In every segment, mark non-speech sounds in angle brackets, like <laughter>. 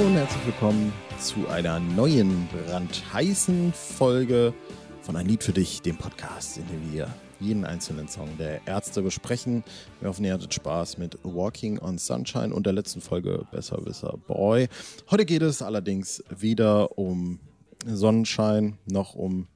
und herzlich willkommen zu einer neuen brandheißen Folge von Ein Lied für dich, dem Podcast, in dem wir jeden einzelnen Song der Ärzte besprechen. Wir hoffen, ihr hattet Spaß mit Walking on Sunshine und der letzten Folge Besserwisser Boy. Heute geht es allerdings weder um Sonnenschein noch um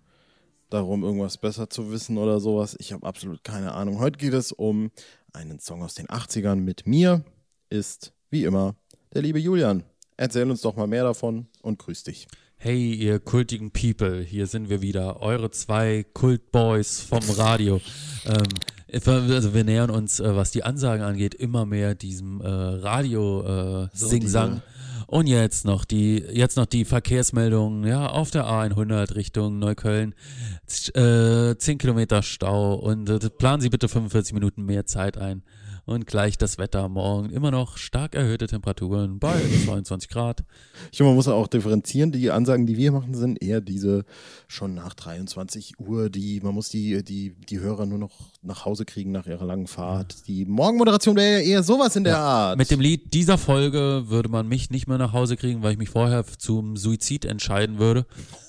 darum, irgendwas besser zu wissen oder sowas. Ich habe absolut keine Ahnung. Heute geht es um einen Song aus den 80ern mit mir. Ist wie immer der liebe Julian. Erzähl uns doch mal mehr davon und grüß dich. Hey, ihr kultigen People, hier sind wir wieder, eure zwei Kultboys vom Radio. <laughs> ähm, also wir nähern uns, äh, was die Ansagen angeht, immer mehr diesem äh, Radio-Sing-Sang. Äh, und jetzt noch die, jetzt noch die Verkehrsmeldung, ja, auf der A100 Richtung Neukölln, äh, 10 Kilometer Stau und äh, planen Sie bitte 45 Minuten mehr Zeit ein. Und gleich das Wetter morgen immer noch stark erhöhte Temperaturen bei <laughs> 22 Grad. Ich finde, man muss auch differenzieren. Die Ansagen, die wir machen, sind eher diese schon nach 23 Uhr. Die, man muss die, die, die Hörer nur noch nach Hause kriegen nach ihrer langen Fahrt. Die Morgenmoderation wäre eher sowas in der ja, Art. Mit dem Lied dieser Folge würde man mich nicht mehr nach Hause kriegen, weil ich mich vorher zum Suizid entscheiden würde.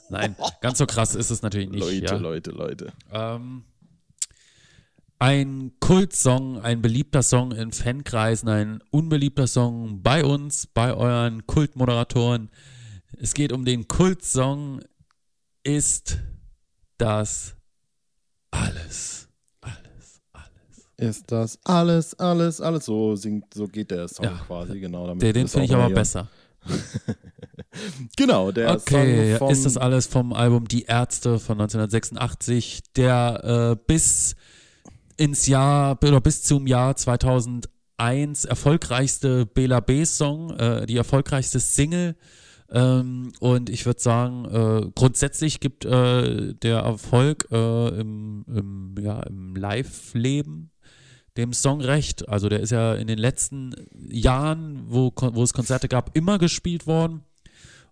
Nein, <laughs> ganz so krass ist es natürlich nicht. Leute, ja. Leute, Leute. Ähm, ein Kultsong, ein beliebter Song in Fankreisen, ein unbeliebter Song bei uns, bei euren Kultmoderatoren. Es geht um den Kultsong Ist das alles? Alles, alles. Ist das alles, alles, alles? So singt, so geht der Song ja. quasi, genau. Damit den finde ich aber hier. besser. <laughs> genau, der okay, Song ist das alles vom Album Die Ärzte von 1986, der äh, bis ins Jahr oder bis zum Jahr 2001 erfolgreichste Bela B-Song, äh, die erfolgreichste Single. Ähm, und ich würde sagen, äh, grundsätzlich gibt äh, der Erfolg äh, im, im, ja, im Live-Leben dem Song recht. Also der ist ja in den letzten Jahren, wo, wo es Konzerte gab, immer gespielt worden.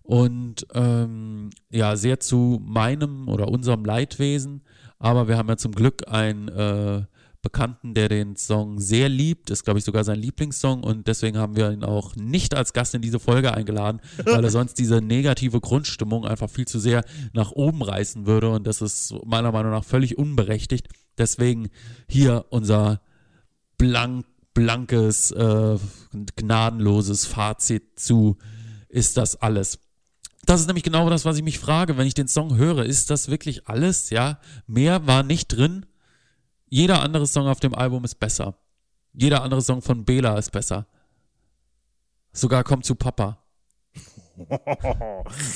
Und ähm, ja, sehr zu meinem oder unserem Leidwesen. Aber wir haben ja zum Glück ein äh, Bekannten, der den Song sehr liebt. Ist, glaube ich, sogar sein Lieblingssong und deswegen haben wir ihn auch nicht als Gast in diese Folge eingeladen, <laughs> weil er sonst diese negative Grundstimmung einfach viel zu sehr nach oben reißen würde und das ist meiner Meinung nach völlig unberechtigt. Deswegen hier unser blank, blankes, äh, gnadenloses Fazit zu ist das alles. Das ist nämlich genau das, was ich mich frage, wenn ich den Song höre. Ist das wirklich alles? Ja, mehr war nicht drin. Jeder andere Song auf dem Album ist besser. Jeder andere Song von Bela ist besser. Sogar kommt zu Papa. <laughs>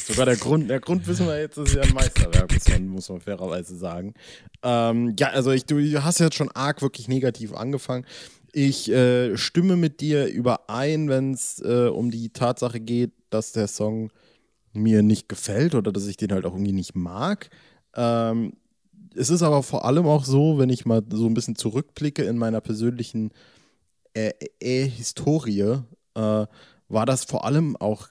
Sogar der Grund, der Grund wissen wir jetzt, ist ja ein Meisterwerk, muss man, muss man fairerweise sagen. Ähm, ja, also ich, du hast jetzt schon arg wirklich negativ angefangen. Ich äh, stimme mit dir überein, wenn es äh, um die Tatsache geht, dass der Song mir nicht gefällt oder dass ich den halt auch irgendwie nicht mag. Ähm, es ist aber vor allem auch so, wenn ich mal so ein bisschen zurückblicke in meiner persönlichen äh, äh, Historie, äh, war das vor allem auch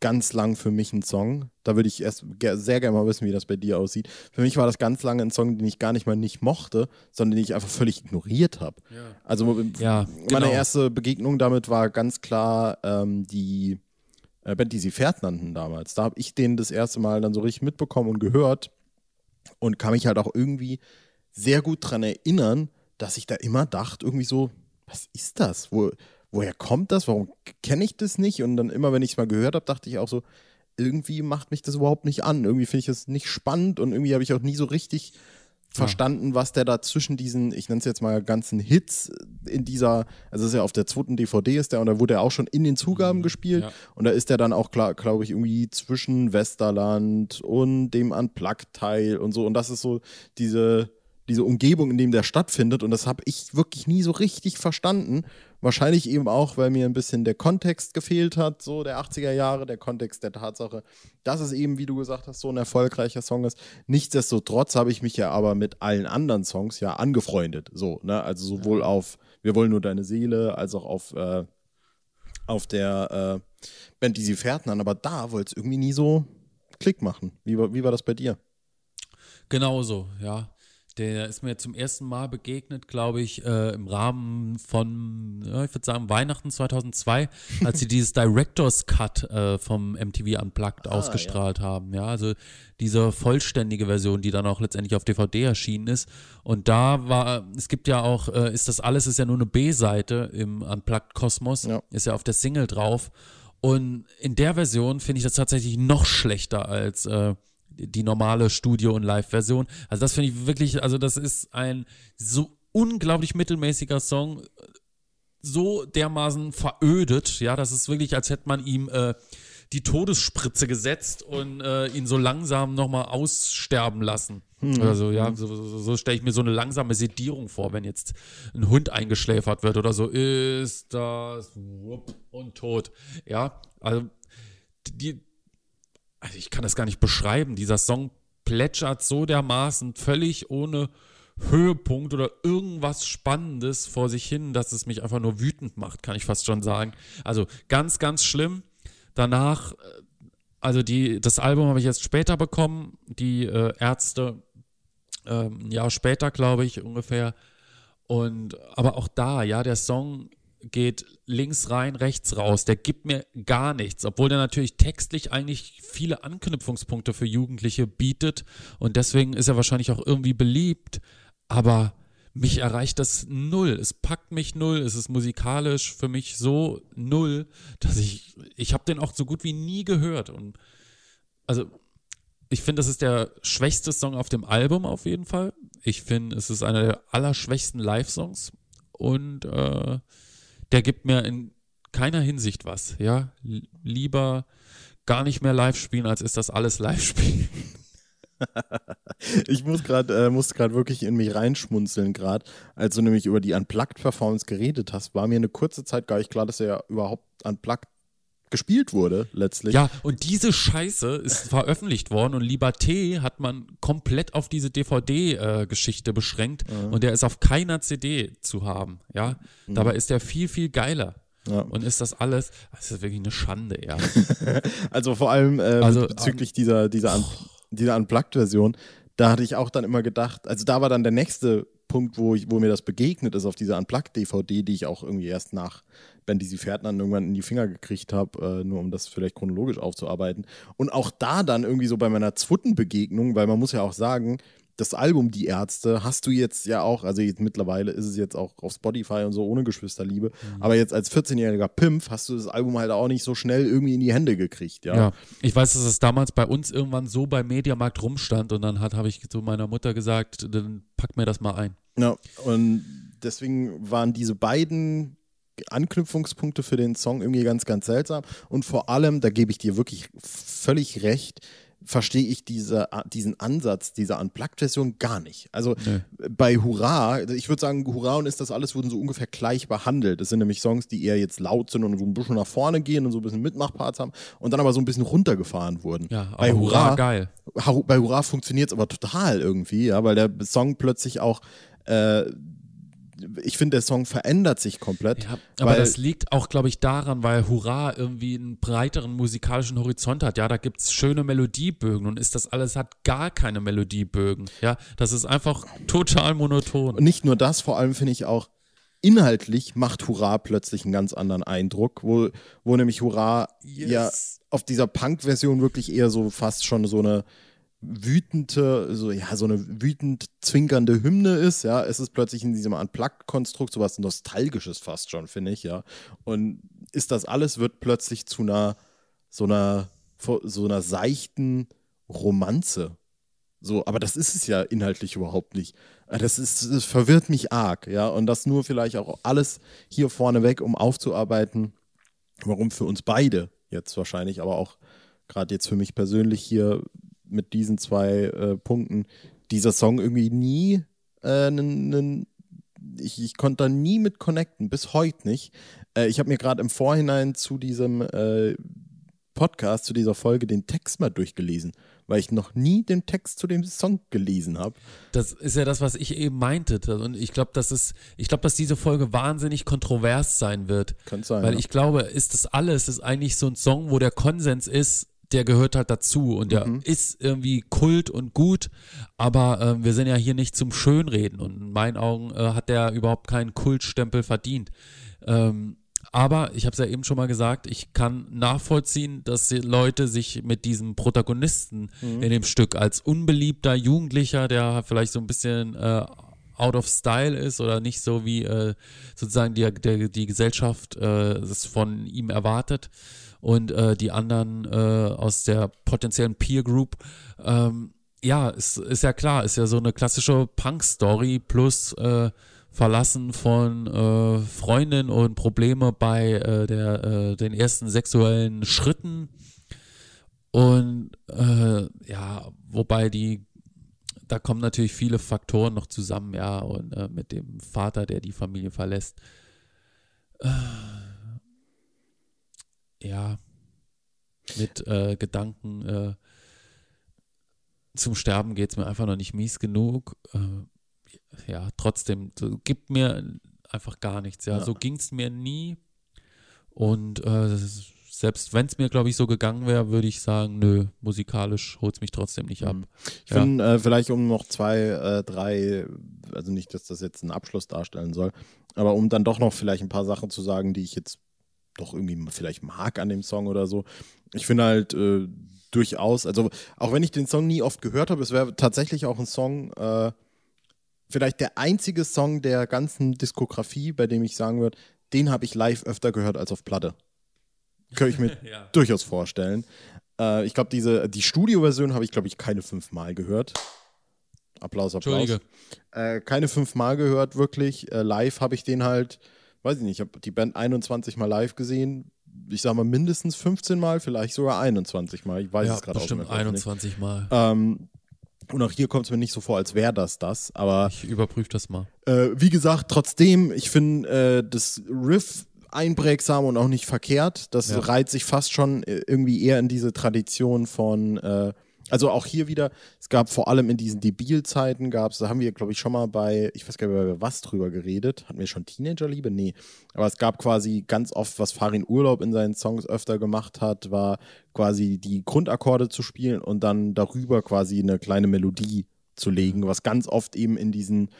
ganz lang für mich ein Song. Da würde ich erst sehr gerne mal wissen, wie das bei dir aussieht. Für mich war das ganz lange ein Song, den ich gar nicht mal nicht mochte, sondern den ich einfach völlig ignoriert habe. Ja. Also ja, meine genau. erste Begegnung damit war ganz klar ähm, die äh, Band, die sie Pferd nannten damals. Da habe ich den das erste Mal dann so richtig mitbekommen und gehört und kann mich halt auch irgendwie sehr gut daran erinnern, dass ich da immer dachte, irgendwie so, was ist das? Wo, woher kommt das? Warum kenne ich das nicht? Und dann immer, wenn ich es mal gehört habe, dachte ich auch so, irgendwie macht mich das überhaupt nicht an. Irgendwie finde ich es nicht spannend und irgendwie habe ich auch nie so richtig verstanden, was der da zwischen diesen, ich nenne es jetzt mal ganzen Hits in dieser, also ist ja auf der zweiten DVD ist der und da wurde er auch schon in den Zugaben mhm, gespielt. Ja. und da ist er dann auch, glaube ich, irgendwie zwischen Westerland und dem Unplugged-Teil und so. Und das ist so diese, diese Umgebung, in dem der stattfindet und das habe ich wirklich nie so richtig verstanden Wahrscheinlich eben auch, weil mir ein bisschen der Kontext gefehlt hat, so der 80er Jahre, der Kontext der Tatsache, dass es eben, wie du gesagt hast, so ein erfolgreicher Song ist. Nichtsdestotrotz habe ich mich ja aber mit allen anderen Songs ja angefreundet. So, ne? Also sowohl auf Wir wollen nur deine Seele, als auch auf, äh, auf der äh, Band, die sie fährten an. Aber da wollte es irgendwie nie so Klick machen. Wie, wie war das bei dir? Genauso, ja Der ist mir zum ersten Mal begegnet, glaube ich, äh, im Rahmen von, ja, ich würde sagen, Weihnachten 2002, <laughs> als sie dieses Director's Cut äh, vom MTV Unplugged Ah, ausgestrahlt haben. Ja, also diese vollständige Version, die dann auch letztendlich auf DVD erschienen ist. Und da war, es gibt ja auch, äh, ist das alles, ist ja nur eine B-Seite im Unplugged Kosmos, Ja. ist ja auf der Single drauf. Und in der Version finde ich das tatsächlich noch schlechter als äh, die normale Studio- und Live-Version. Also das finde ich wirklich, also das ist ein so unglaublich mittelmäßiger Song, so dermaßen verödet, ja, das ist wirklich, als hätte man ihm äh, die Todesspritze gesetzt und äh, ihn so langsam nochmal aussterben lassen. Oder so, ja, so, so, so stelle ich mir so eine langsame Sedierung vor, wenn jetzt ein Hund eingeschläfert wird oder so, ist das wupp, und tot. Ja, also die, also ich kann das gar nicht beschreiben. Dieser Song plätschert so dermaßen völlig ohne Höhepunkt oder irgendwas Spannendes vor sich hin, dass es mich einfach nur wütend macht, kann ich fast schon sagen. Also ganz, ganz schlimm. Danach, äh, also die, das Album habe ich jetzt später bekommen, die äh, Ärzte ähm, ein Jahr später, glaube ich, ungefähr. Und aber auch da, ja, der Song geht links rein, rechts raus. Der gibt mir gar nichts, obwohl der natürlich textlich eigentlich viele Anknüpfungspunkte für Jugendliche bietet und deswegen ist er wahrscheinlich auch irgendwie beliebt. Aber mich erreicht das null. Es packt mich null. Es ist musikalisch für mich so null, dass ich ich habe den auch so gut wie nie gehört und also ich finde, das ist der schwächste Song auf dem Album auf jeden Fall. Ich finde, es ist einer der allerschwächsten Live-Songs und äh, der gibt mir in keiner Hinsicht was. Ja, lieber gar nicht mehr live spielen, als ist das alles live spielen. <laughs> Ich muss gerade äh, gerade wirklich in mich reinschmunzeln gerade, als du nämlich über die Unplugged Performance geredet hast, war mir eine kurze Zeit gar nicht klar, dass er ja überhaupt Unplugged gespielt wurde letztlich. Ja, und diese Scheiße ist veröffentlicht worden und Liberté hat man komplett auf diese DVD-Geschichte beschränkt und der ist auf keiner CD zu haben. Ja, dabei ist der viel, viel geiler. Ja. Und ist das alles, das ist wirklich eine Schande, ja. <laughs> Also vor allem äh, Also, bezüglich dieser, dieser, Un dieser Unplugged-Version, da hatte ich auch dann immer gedacht, also da war dann der nächste Punkt, wo, ich, wo mir das begegnet ist, auf dieser Unplugged-DVD, die ich auch irgendwie erst nach Ben Dizzy Ferdinand irgendwann in die Finger gekriegt habe, äh, nur um das vielleicht chronologisch aufzuarbeiten. Und auch da dann irgendwie so bei meiner Zwutten-Begegnung, weil man muss ja auch sagen, das Album Die Ärzte hast du jetzt ja auch, also jetzt mittlerweile ist es jetzt auch auf Spotify und so ohne Geschwisterliebe, Mhm. aber jetzt als 14-jähriger Pimp hast du das Album halt auch nicht so schnell irgendwie in die Hände gekriegt, ja. Ja, ich weiß, dass es damals bei uns irgendwann so beim Mediamarkt rumstand und dann hat habe ich zu meiner Mutter gesagt, dann pack mir das mal ein. Ja, und deswegen waren diese beiden Anknüpfungspunkte für den Song irgendwie ganz, ganz seltsam. Und vor allem, da gebe ich dir wirklich völlig recht, verstehe ich diese, diesen Ansatz dieser Unplugged-Version gar nicht. Also bei Hurra, ich würde sagen, Hurra und ist das alles wurden so ungefähr gleich behandelt. Das sind nämlich Songs, die eher jetzt laut sind und so ein bisschen nach vorne gehen und so ein bisschen Mitmachparts haben und dann aber so ein bisschen runtergefahren wurden. Ja, aber bei Hurra, Hurra, geil. Bei Hurra funktioniert es aber total irgendwie, ja, weil der Song plötzlich auch, äh, ich finde, der Song verändert sich komplett. Ja, aber das liegt auch, glaube ich, daran, weil Hurra irgendwie einen breiteren musikalischen Horizont hat. Ja, da gibt's schöne Melodiebögen und ist das alles hat gar keine Melodiebögen. Ja, das ist einfach total monoton. und nicht nur das, vor allem finde ich auch, inhaltlich macht Hurra plötzlich einen ganz anderen Eindruck, wo, wo nämlich Hurra Yes. ja auf dieser Punk-Version wirklich eher so fast schon so eine wütende, so ja, so eine wütend zwinkernde Hymne ist, ja, es ist plötzlich in diesem Unplugged-Konstrukt sowas Nostalgisches fast schon, finde ich, ja. Und ist das alles, wird plötzlich zu einer, so einer, so einer seichten Romanze. So, aber das ist es ja inhaltlich überhaupt nicht. Das ist, das verwirrt mich arg, ja. Und das nur vielleicht auch alles hier vorneweg, um aufzuarbeiten, warum für uns beide jetzt wahrscheinlich, aber auch gerade jetzt für mich persönlich hier mit diesen zwei äh, Punkten dieser Song irgendwie nie äh, nen, nen, ich, ich konnte da nie mit connecten, bis heute nicht. Äh, ich habe mir gerade im Vorhinein zu diesem äh, Podcast, zu dieser Folge den Text mal durchgelesen, weil ich noch nie den Text zu dem Song gelesen habe. Das ist ja das, was ich eben meinte. Und ich glaube, dass es, ich glaube, dass diese Folge wahnsinnig kontrovers sein wird. Könnte sein. Weil ja. ich glaube, ist das alles, ist eigentlich so ein Song, wo der Konsens ist, der gehört halt dazu und der Mhm. ist irgendwie Kult und gut, aber ähm, wir sind ja hier nicht zum Schönreden und in meinen Augen äh, hat der überhaupt keinen Kultstempel verdient. Ähm, aber ich habe es ja eben schon mal gesagt, ich kann nachvollziehen, dass die Leute sich mit diesem Protagonisten Mhm. in dem Stück als unbeliebter Jugendlicher, der vielleicht so ein bisschen äh, out of style ist oder nicht so wie äh, sozusagen die, der, die Gesellschaft äh, es von ihm erwartet und äh, die anderen äh, aus der potenziellen Peer Group. Ähm, ja, ist, ist ja klar, ist ja so eine klassische Punk-Story plus äh, Verlassen von äh, Freundin und Probleme bei äh, der, äh, den ersten sexuellen Schritten. Und äh, ja, wobei die, da kommen natürlich viele Faktoren noch zusammen, ja, und äh, mit dem Vater, der die Familie verlässt. Äh, ja, mit äh, Gedanken, äh, zum Sterben geht es mir einfach noch nicht mies genug. Äh, ja, trotzdem, so, gibt mir einfach gar nichts. Ja, Ja. so ging es mir nie. Und äh, selbst wenn es mir, glaube ich, so gegangen wäre, würde ich sagen, nö, musikalisch holt es mich trotzdem nicht ab. Mhm. Ich Ja. finde, äh, vielleicht um noch zwei, äh, drei, also nicht, dass das jetzt einen Abschluss darstellen soll, aber um dann doch noch vielleicht ein paar Sachen zu sagen, die ich jetzt doch irgendwie vielleicht mag an dem Song oder so. Ich finde halt äh, durchaus, also auch wenn ich den Song nie oft gehört habe, es wäre tatsächlich auch ein Song, äh, vielleicht der einzige Song der ganzen Diskografie, bei dem ich sagen würde, den habe ich live öfter gehört als auf Platte. Könnte ich mir <laughs> Ja. durchaus vorstellen. Äh, ich glaube, diese die Studioversion habe ich, glaube ich, keine fünfmal gehört. Applaus, Applaus. Entschuldige. Äh, keine fünfmal gehört, wirklich. Äh, live habe ich den halt, weiß ich nicht, ich habe die Band 21 Mal live gesehen. Ich sag mal mindestens 15 Mal, vielleicht sogar 21 Mal. Ich weiß Ja, es gerade bestimmt auswendig nicht. 21 Mal. Ähm, und auch hier kommt es mir nicht so vor, als wäre das das. Aber Ich überprüfe das mal. äh, wie gesagt, trotzdem, ich finde äh, das Riff einprägsam und auch nicht verkehrt. Das Ja. reiht sich fast schon äh, irgendwie eher in diese Tradition von, äh, also auch hier wieder, es gab vor allem in diesen Debil-Zeiten, gab es, da haben wir, glaube ich, schon mal bei, ich weiß gar nicht über was drüber geredet. Hatten wir schon Teenagerliebe? Nee. Aber es gab quasi ganz oft, was Farin Urlaub in seinen Songs öfter gemacht hat, war quasi die Grundakkorde zu spielen und dann darüber quasi eine kleine Melodie zu legen, was ganz oft eben in diesen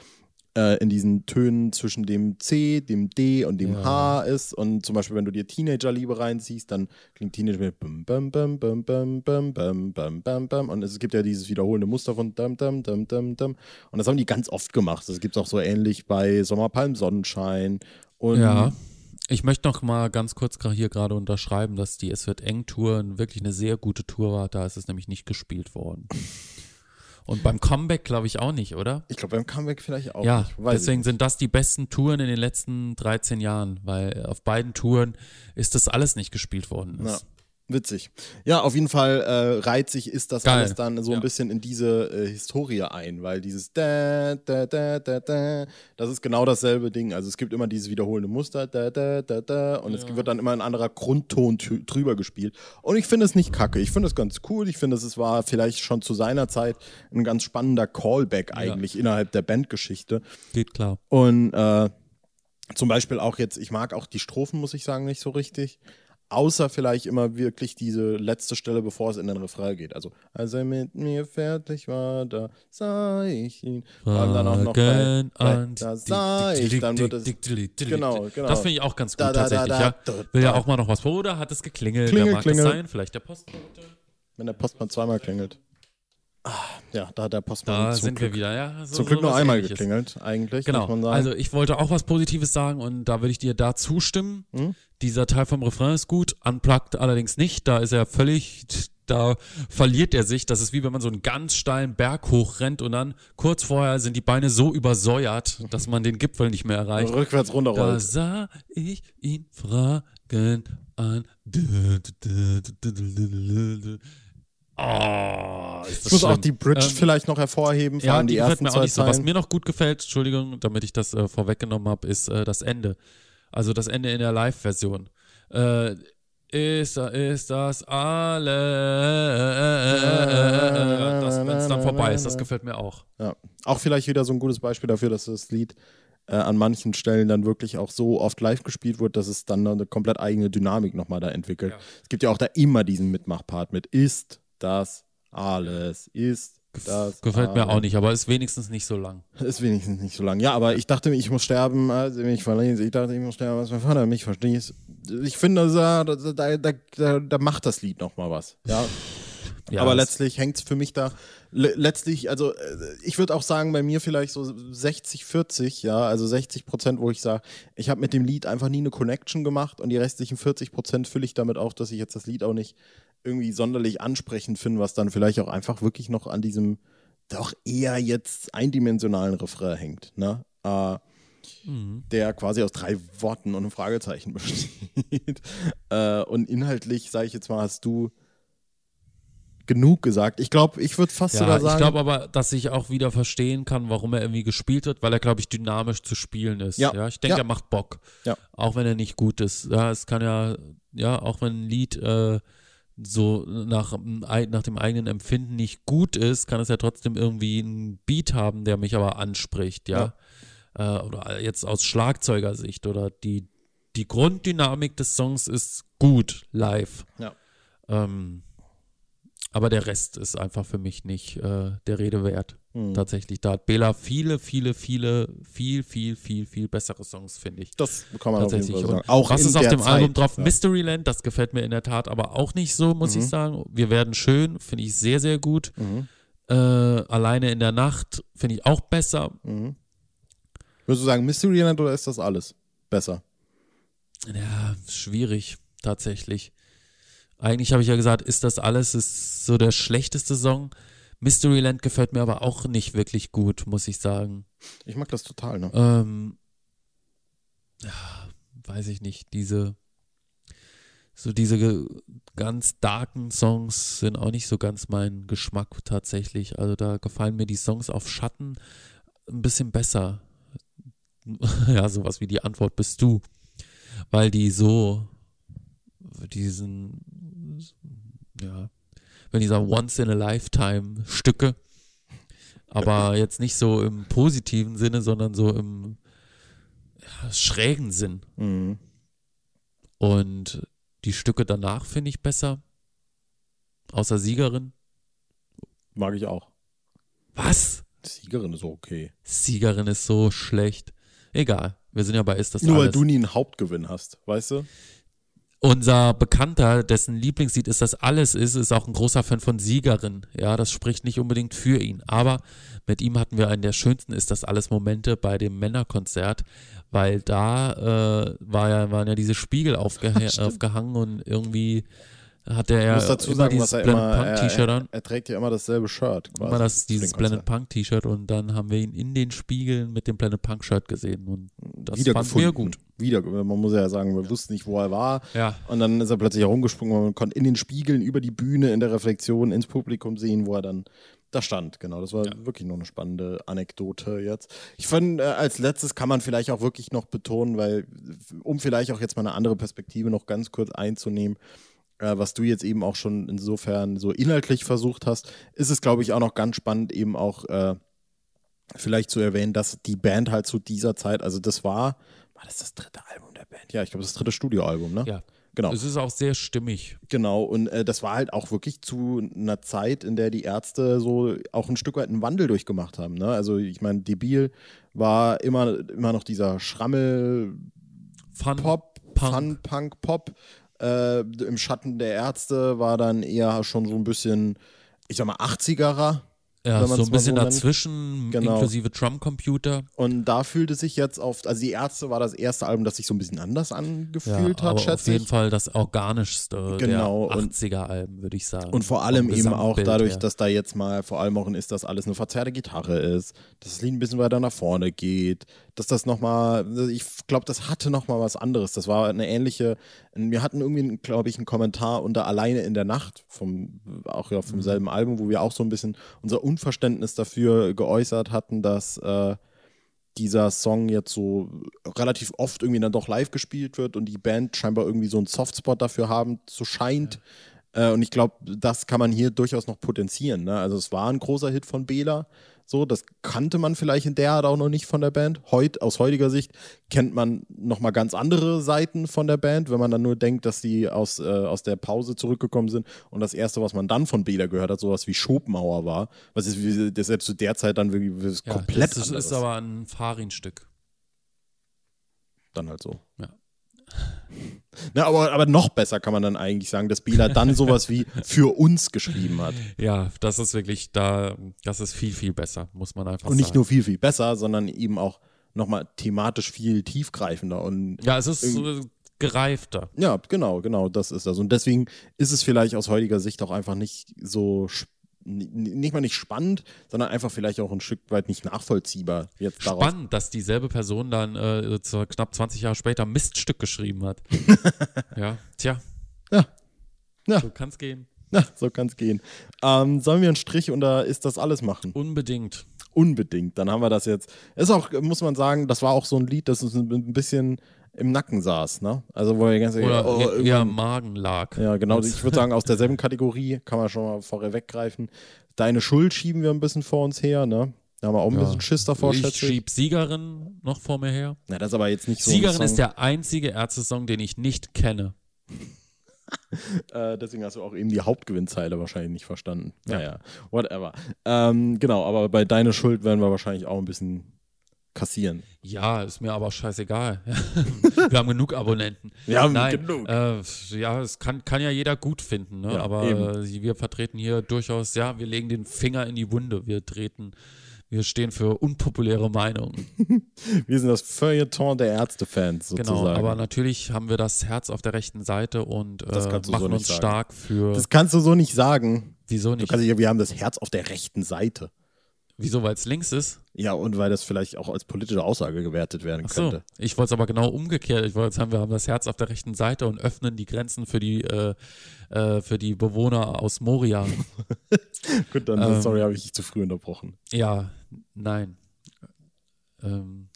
äh, in diesen Tönen zwischen dem C, dem D und dem Ja. H ist. Und zum Beispiel, wenn du dir Teenagerliebe reinziehst, dann klingt Teenager mit bum, bum, bum, bum, bum, bum, bum, bum, bum, bum. Und es gibt ja dieses wiederholende Muster von dum, dum, dum, dum, dum. Und das haben die ganz oft gemacht. Das gibt es auch so ähnlich bei Sommerpalm Sonnenschein. Und Ja. Ich möchte noch mal ganz kurz hier gerade unterschreiben, dass die Es wird eng Tour wirklich eine sehr gute Tour war. Da ist es nämlich nicht gespielt worden. Und beim Comeback glaube ich auch nicht, oder? ich glaube, beim Comeback vielleicht auch ja, nicht. Ich deswegen sind das die besten Touren in den letzten 13 Jahren, weil auf beiden Touren ist das alles nicht gespielt worden. Ja. Ist. Witzig. Ja, auf jeden Fall äh, reiht sich ist das Geil. alles dann so ein Ja. bisschen in diese äh, Historie ein, weil dieses da, da, da, da, da, das ist genau dasselbe Ding. Also es gibt immer dieses wiederholende Muster, da, da, da, da, und es Ja. wird dann immer ein anderer Grundton drüber gespielt. Und ich finde es nicht kacke. Ich finde es ganz cool. Ich finde, es war vielleicht schon zu seiner Zeit ein ganz spannender Callback eigentlich innerhalb der Bandgeschichte. Geht klar. Und äh, zum Beispiel auch jetzt, ich mag auch die Strophen, muss ich sagen, nicht so richtig. Außer vielleicht immer wirklich diese letzte Stelle, bevor es in den Refrain geht. Also, als er mit mir fertig war, da sah ich ihn. Und dann auch noch bei, bei, da sah ich, dann wird es. Genau, genau. Das finde ich auch ganz gut Da, da, da, tatsächlich, da, ja. da, Will ja da. auch mal noch was. Oder hat es geklingelt? Klingel, Wer mag klingel. das sein? Vielleicht der Postbote? Wenn der Postmann zweimal klingelt. Ah, ja, da hat der Postmann Da zum sind Glück, wir wieder, ja. So, zum Glück nur einmal Ähnliches. geklingelt, eigentlich, Genau. Also ich wollte auch was Positives sagen und da würde ich dir da zustimmen. Hm? Dieser Teil vom Refrain ist gut, unplugged allerdings nicht. Da ist er völlig, da verliert er sich. Das ist wie wenn man so einen ganz steilen Berg hochrennt und dann kurz vorher sind die Beine so übersäuert, dass man den Gipfel nicht mehr erreicht. Rückwärts Da runterrollt. sah ich ihn fragen an. Oh, ist das Ich muss auch schlimm. die Bridge Ähm, vielleicht noch hervorheben, vor ja, die die gefällt ersten mir auch nicht so. Was mir noch gut gefällt, Entschuldigung, damit ich das äh, vorweggenommen habe, ist äh, das Ende. Also das Ende in der Live-Version. Äh, ist, ist das alles, das, wenn es dann vorbei ist, das gefällt mir auch. Ja. Auch vielleicht wieder so ein gutes Beispiel dafür, dass das Lied äh, an manchen Stellen dann wirklich auch so oft live gespielt wird, dass es dann eine komplett eigene Dynamik nochmal da entwickelt. Ja. Es gibt ja auch da immer diesen Mitmachpart mit ist das alles, ist das Gefällt mir alles. auch nicht, aber ist wenigstens nicht so lang. Ist wenigstens nicht so lang. Ja, aber ich dachte, ich muss sterben, also mich verließ. Ich dachte, ich muss sterben, als mein Vater mich verstehst. Ich finde, da, da, da, da, macht das Lied nochmal was. Ja, <laughs> Ja, aber letztlich hängt es für mich da. Le letztlich, also äh, ich würde auch sagen, bei mir vielleicht so 60, 40, ja, also 60 Prozent, wo ich sage, ich habe mit dem Lied einfach nie eine Connection gemacht und die restlichen 40 Prozent fülle ich damit auf, dass ich jetzt das Lied auch nicht irgendwie sonderlich ansprechend finde, was dann vielleicht auch einfach wirklich noch an diesem doch eher jetzt eindimensionalen Refrain hängt, ne? Äh, Mhm. der quasi aus drei Worten und einem Fragezeichen <laughs> besteht. äh, und inhaltlich, sage ich jetzt mal, hast du genug gesagt. Ich glaube, ich würde fast Ja, sogar ich sagen. glaube aber, dass ich auch wieder verstehen kann, warum er irgendwie gespielt wird, weil er, glaube ich, dynamisch zu spielen ist. Ja. Ja, ich denke, Ja. er macht Bock. Ja. Auch wenn er nicht gut ist. Ja, es kann ja, ja, auch wenn ein Lied äh, so nach, nach dem eigenen Empfinden nicht gut ist, kann es ja trotzdem irgendwie einen Beat haben, der mich aber anspricht, ja. Äh, oder jetzt aus Schlagzeugersicht oder die, die Grunddynamik des Songs ist gut live. Ja. Ähm, aber der Rest ist einfach für mich nicht äh, der Rede wert. Mhm. Tatsächlich. Da hat Bela viele, viele, viele, viel, viel, viel, viel bessere Songs, finde ich. das kann man auf jeden Tatsächlich. Fall sagen. Auch was ist auf dem Zeit, Album drauf? Ja. Mysteryland, das gefällt mir in der Tat aber auch nicht so, muss Mhm. ich sagen. Wir werden schön, finde ich sehr, sehr gut. Mhm. Äh, Alleine in der Nacht finde ich auch besser. Mhm. Würdest du sagen Mysteryland oder ist das alles besser? Ja, schwierig, tatsächlich. Eigentlich habe ich ja gesagt, ist das alles, ist so der schlechteste Song. Mysteryland gefällt mir aber auch nicht wirklich gut, muss ich sagen. Ich mag das total, ne? Ähm, ja, weiß ich nicht, diese, so diese ganz darken Songs sind auch nicht so ganz mein Geschmack tatsächlich. Also da gefallen mir die Songs auf Schatten ein bisschen besser. <laughs> ja, sowas wie die Antwort bist du. Weil die so diesen, ja, wenn dieser Once in a Lifetime Stücke, aber <laughs> jetzt nicht so im positiven Sinne, sondern so im ja, schrägen Sinn. Mhm. Und die Stücke danach finde ich besser. Außer Siegerin. Mag ich auch. Was? Siegerin ist okay. Siegerin ist so schlecht. Egal. Wir sind ja bei Ist das Nur weil alles. du nie einen Hauptgewinn hast, weißt du? Unser Bekannter, dessen Lieblingslied ist das alles ist, ist auch ein großer Fan von Siegerin. Ja, das spricht nicht unbedingt für ihn. Aber mit ihm hatten wir einen der schönsten ist das alles Momente bei dem Männerkonzert, weil da äh, war ja, waren ja diese Spiegel aufge Stimmt. aufgehangen und irgendwie Ich er muss dazu sagen, dieses er Blended immer, Punk er, T-Shirt er, an. er trägt ja immer dasselbe Shirt. Quasi Immer das, dieses Blended. Punk T-Shirt und dann haben wir ihn in den Spiegeln mit dem Blended Punk Shirt gesehen und das fanden wir gut. Wieder, man muss ja sagen, wir wussten nicht, wo er war. Ja. Und dann ist er plötzlich herumgesprungen und man konnte in den Spiegeln über die Bühne in der Reflexion ins Publikum sehen, wo er dann da stand. Genau, das war wirklich noch eine spannende Anekdote jetzt. Ich fand, äh, als letztes kann man vielleicht auch wirklich noch betonen, weil, um vielleicht auch jetzt mal eine andere Perspektive noch ganz kurz einzunehmen, äh, was du jetzt eben auch schon insofern so inhaltlich versucht hast, ist es, glaube ich, auch noch ganz spannend, eben auch äh, vielleicht zu erwähnen, dass die Band halt zu dieser Zeit, also das war, war das das dritte Album der Band? Ja, ich glaube, das dritte Studioalbum, ne? Ja. Genau. Es ist auch sehr stimmig. Genau, und äh, das war halt auch wirklich zu einer Zeit, in der die Ärzte so auch ein Stück weit einen Wandel durchgemacht haben. Ne? Also ich meine, Debil war immer, immer noch dieser Schrammel Fun, Pop, Punk. Fun, Punk, Pop. Äh, Im Schatten der Ärzte war dann eher schon so ein bisschen, ich sag mal, 80erer. Ja, so ein bisschen so dazwischen, Genau. inklusive Drum-Computer. Und da fühlte sich jetzt auf, also die Ärzte war das erste Album, das sich so ein bisschen anders Ja, angefühlt aber hat, auf schätze jeden ich. Fall das organischste Genau, der und- 80er-Alben, würde ich sagen. Und vor allem eben auch dadurch, her. dass da jetzt mal vor allem auch in ist, dass alles eine verzerrte Gitarre ist, dass das Lied ein bisschen weiter nach vorne geht, dass das nochmal, ich glaube, das hatte nochmal was anderes. Das war eine ähnliche, wir hatten irgendwie, glaube ich, einen Kommentar unter Alleine in der Nacht, vom, auch ja vom Mhm. selben Album, wo wir auch so ein bisschen unser Unverständnis dafür geäußert hatten, dass äh, dieser Song jetzt so relativ oft irgendwie dann doch live gespielt wird und die Band scheinbar irgendwie so einen Softspot dafür haben, so scheint. Äh, und ich glaube, das kann man hier durchaus noch potenzieren. Ne? Also es war ein großer Hit von Bela. So, das kannte man vielleicht in der Art auch noch nicht von der Band. Heut, aus heutiger Sicht kennt man nochmal ganz andere Seiten von der Band, wenn man dann nur denkt, dass die aus, äh, aus der Pause zurückgekommen sind und das erste, was man dann von Bela gehört hat, sowas wie Schopenhauer war. Was ist, wie- das ist ja zu der Zeit dann wirklich Ja, komplett das ist, ist aber ein Farin-Stück. dann halt so. Ja. Na, aber, aber noch besser kann man dann eigentlich sagen, dass Bela dann <laughs> sowas wie für uns geschrieben hat. Ja, das ist wirklich da, das ist viel, viel besser, muss man einfach Und nicht sagen. nur viel, viel besser, sondern eben auch nochmal thematisch viel tiefgreifender und ja, es ist äh, gereifter. Ja, genau, genau, das ist das. Und deswegen ist es vielleicht aus heutiger Sicht auch einfach nicht so, sp- n- nicht mal nicht spannend, sondern einfach vielleicht auch ein Stück weit nicht nachvollziehbar. Jetzt daraus. Spannend, dass dieselbe Person dann äh, knapp 20 Jahre später Miststück geschrieben hat. <laughs> ja, tja. Ja. Ja. So kann's gehen. Na, so kann es gehen. Ähm, sollen wir einen Strich oder ist das alles machen? Unbedingt. Unbedingt. Dann haben wir das jetzt. Ist auch, muss man sagen, das war auch so ein Lied, das uns ein ein bisschen im Nacken saß, ne? Also wo wir ganz Oder oh, eher- im Magen lag. Ja, genau. Ich würde sagen, aus derselben Kategorie kann man schon mal vorher weggreifen. Deine Schuld schieben wir ein bisschen vor uns her, ne? Da haben wir auch ein Ja. bisschen Schiss davor, ich schätze ich. schieb Siegerin noch vor mir her. Na, das ist aber jetzt nicht so. Siegerin ist der einzige Ärzte-Song, den ich nicht kenne. <laughs> Äh, deswegen hast du auch eben die Hauptgewinnzeile wahrscheinlich nicht verstanden. Ja. Naja, whatever. Ähm, genau, aber bei Deine Schuld werden wir wahrscheinlich auch ein bisschen kassieren. Ja, ist mir aber scheißegal. <laughs> Wir haben genug Abonnenten. Wir haben Nein, genug. Äh, ja, es kann, kann ja jeder gut finden, ne? Ja, aber äh, wir vertreten hier durchaus, ja, wir legen den Finger in die Wunde. Wir treten, wir stehen für unpopuläre Meinungen. <laughs> Wir sind das Feuilleton der Ärzte-Fans sozusagen. Genau, aber natürlich haben wir das Herz auf der rechten Seite und äh, kannst du so machen nicht uns sagen. stark für. das kannst du so nicht sagen. wieso Du nicht? kannst nicht, wir haben das Herz auf der rechten Seite. Wieso, weil es links ist? Ja, und weil das vielleicht auch als politische Aussage gewertet werden Ach so, könnte. ich wollte es aber genau umgekehrt. Ich wollte sagen, wir haben das Herz auf der rechten Seite und öffnen die Grenzen für die, äh, äh, für die Bewohner aus Moria. <laughs> Gut, dann, Ähm. sorry, habe ich dich zu früh unterbrochen. Ja, nein. Ähm,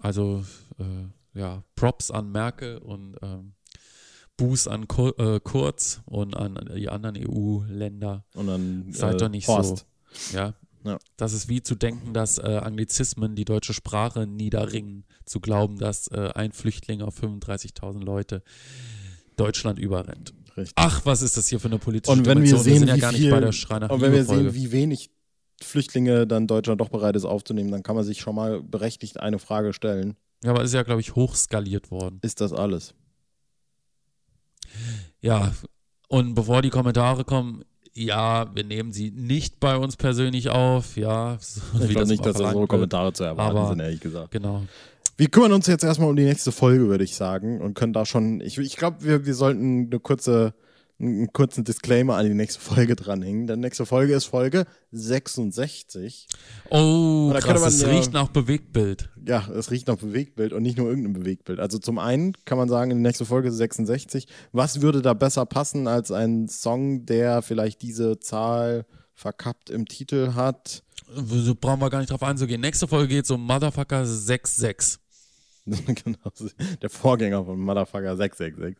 also, äh, ja, Props an Merkel und ähm, Buß an Kur äh, Kurz und an die anderen EU-Länder. Und dann Seid äh, doch nicht Horst. so. Ja. Ja. Das ist wie zu denken, dass äh, Anglizismen die deutsche Sprache niederringen. Zu glauben, dass äh, ein Flüchtling auf 35.000 Leute Deutschland überrennt. Richtig. Ach, was ist das hier für eine politische Und wenn wir sehen, sind ja wie gar viel, nicht bei der Schrei nach und wenn wir sehen, wie wenig Flüchtlinge dann Deutschland doch bereit ist aufzunehmen, dann kann man sich schon mal berechtigt eine Frage stellen. Ja, aber ist ja, glaube ich, hochskaliert worden. Ist das alles? Ja, und bevor die Kommentare kommen, ja, wir nehmen sie nicht bei uns persönlich auf, ja. so Ich glaube nicht, dass da so. Kommentare zu erwarten Aber- sind, ehrlich gesagt. Genau. Wir kümmern uns jetzt erstmal um die nächste Folge, würde ich sagen. Und können da schon, ich, ich glaube, wir, wir sollten eine kurze, einen kurzen Disclaimer an die nächste Folge dranhängen. Denn nächste Folge ist Folge 66. Oh, da könnte krass, man es ja- riecht nach Bewegtbild. Ja, es riecht nach Bewegtbild und nicht nur irgendein Bewegtbild. Also zum einen kann man sagen, die nächste Folge ist 66. Was würde da besser passen als ein Song, der vielleicht diese Zahl verkappt im Titel hat? So brauchen wir gar nicht drauf einzugehen. Nächste Folge geht um Motherfucker 66. <laughs> genau, der Vorgänger von Motherfucker 666.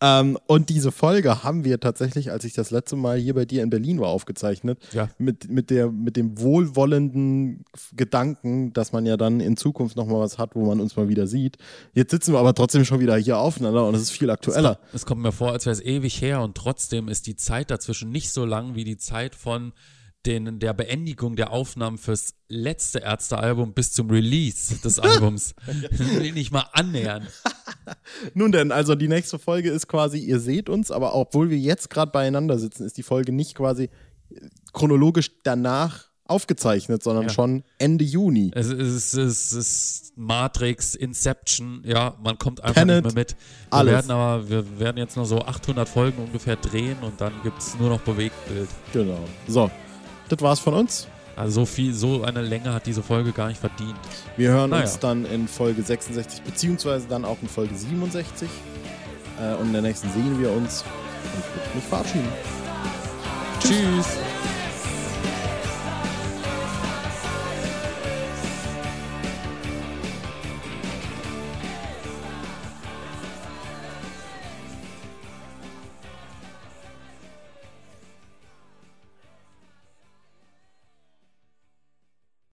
Ähm, und diese Folge haben wir tatsächlich, als ich das letzte Mal hier bei dir in Berlin war, aufgezeichnet. Ja. Mit, mit, der, mit dem wohlwollenden Gedanken, dass man ja dann in Zukunft nochmal was hat, wo man uns mal wieder sieht. Jetzt sitzen wir aber trotzdem schon wieder hier aufeinander und es ist viel aktueller. Es kommt mir vor, als wäre es ewig her und trotzdem ist die Zeit dazwischen nicht so lang wie die Zeit von den, der Beendigung der Aufnahmen fürs letzte Ärztealbum bis zum Release des Albums. <laughs> nicht mal annähern. <laughs> Nun denn, also die nächste Folge ist quasi, ihr seht uns, aber obwohl wir jetzt gerade beieinander sitzen, ist die Folge nicht quasi chronologisch danach aufgezeichnet, sondern Ja. schon Ende Juni. Es ist, es ist Matrix, Inception, ja, man kommt einfach Tenet, nicht mehr mit. Wir alles. werden aber, wir werden jetzt noch so 800 Folgen ungefähr drehen und dann gibt es nur noch Bewegtbild. Genau. So, das war's von uns. Also so viel, so eine Länge hat diese Folge gar nicht verdient. Wir hören Naja. uns dann in Folge 66, beziehungsweise dann auch in Folge 67. Äh, und in der nächsten sehen wir uns. Und ich würde mich verabschieden. Tschüss.